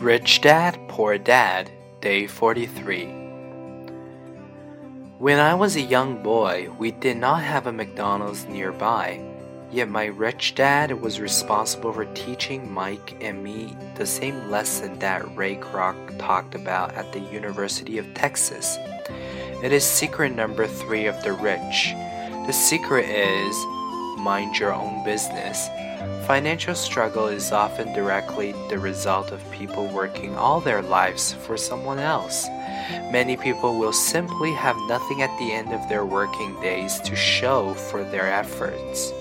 Rich Dad, Poor Dad, Day 43. When I was a young boy, we did not have a McDonald's nearby, yet my rich dad was responsible for teaching Mike and me the same lesson that Ray Kroc talked about at the University of Texas. It is secret number three of the rich. The secret is mind your own business. Financial struggle is often directly the result of people working all their lives for someone else. Many people will simply have nothing at the end of their working days to show for their efforts.